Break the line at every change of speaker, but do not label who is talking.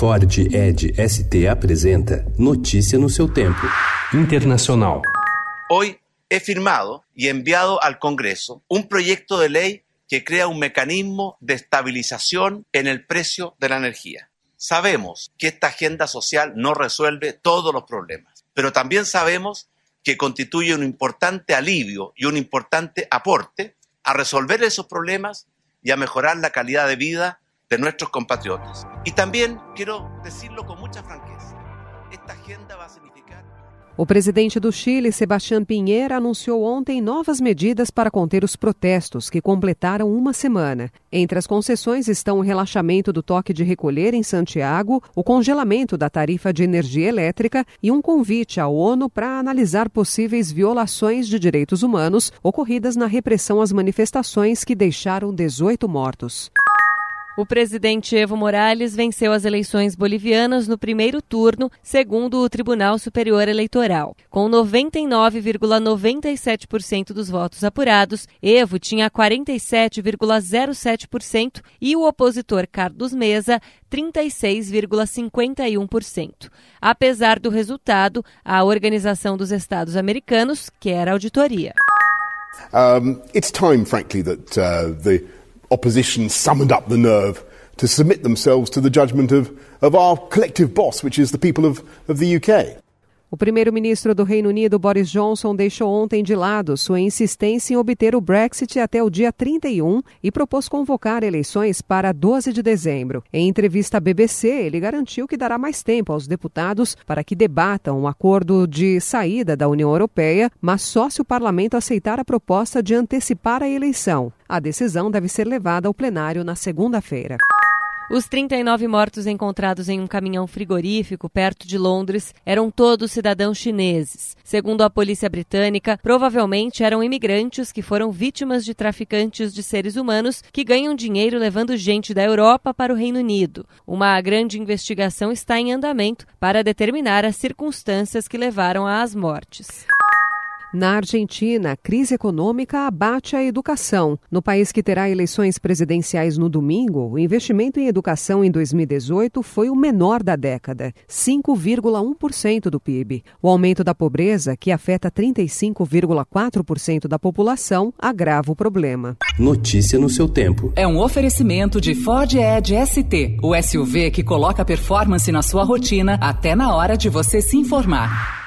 Ford Ed ST apresenta Notícia no seu tempo. Internacional.
Hoy he firmado y enviado al Congreso un proyecto de ley que crea un mecanismo de estabilización en el precio de la energía. Sabemos que esta agenda social no resuelve todos los problemas, pero también sabemos que constituye un importante alivio y un importante aporte a resolver esos problemas y a mejorar la calidad de vida de nuestros compatriotas. Y también quiero decirlo con mucha franqueza, esta agenda va a significar
O presidente do Chile, Sebastián Pinheira, anunciou ontem novas medidas para conter os protestos, que completaram uma semana. Entre as concessões estão o relaxamento do toque de recolher em Santiago, o congelamento da tarifa de energia elétrica e um convite à ONU para analisar possíveis violações de direitos humanos ocorridas na repressão às manifestações que deixaram 18 mortos.
O presidente Evo Morales venceu as eleições bolivianas no primeiro turno, segundo o Tribunal Superior Eleitoral. Com 99,97% dos votos apurados, Evo tinha 47,07% e o opositor Carlos Mesa 36,51%. Apesar do resultado, a Organização dos Estados Americanos quer auditoria.
Um, it's time, frankly, that uh, the opposition summoned up the nerve to submit themselves to the judgment of, of our collective boss, which is the people of, of the UK.
O primeiro-ministro do Reino Unido, Boris Johnson, deixou ontem de lado sua insistência em obter o Brexit até o dia 31 e propôs convocar eleições para 12 de dezembro. Em entrevista à BBC, ele garantiu que dará mais tempo aos deputados para que debatam um acordo de saída da União Europeia, mas só se o parlamento aceitar a proposta de antecipar a eleição. A decisão deve ser levada ao plenário na segunda-feira.
Os 39 mortos encontrados em um caminhão frigorífico perto de Londres eram todos cidadãos chineses. Segundo a polícia britânica, provavelmente eram imigrantes que foram vítimas de traficantes de seres humanos que ganham dinheiro levando gente da Europa para o Reino Unido. Uma grande investigação está em andamento para determinar as circunstâncias que levaram às mortes.
Na Argentina, a crise econômica abate a educação. No país que terá eleições presidenciais no domingo, o investimento em educação em 2018 foi o menor da década, 5,1% do PIB. O aumento da pobreza, que afeta 35,4% da população, agrava o problema.
Notícia no seu tempo.
É um oferecimento de Ford Edge ST, o SUV que coloca performance na sua rotina até na hora de você se informar.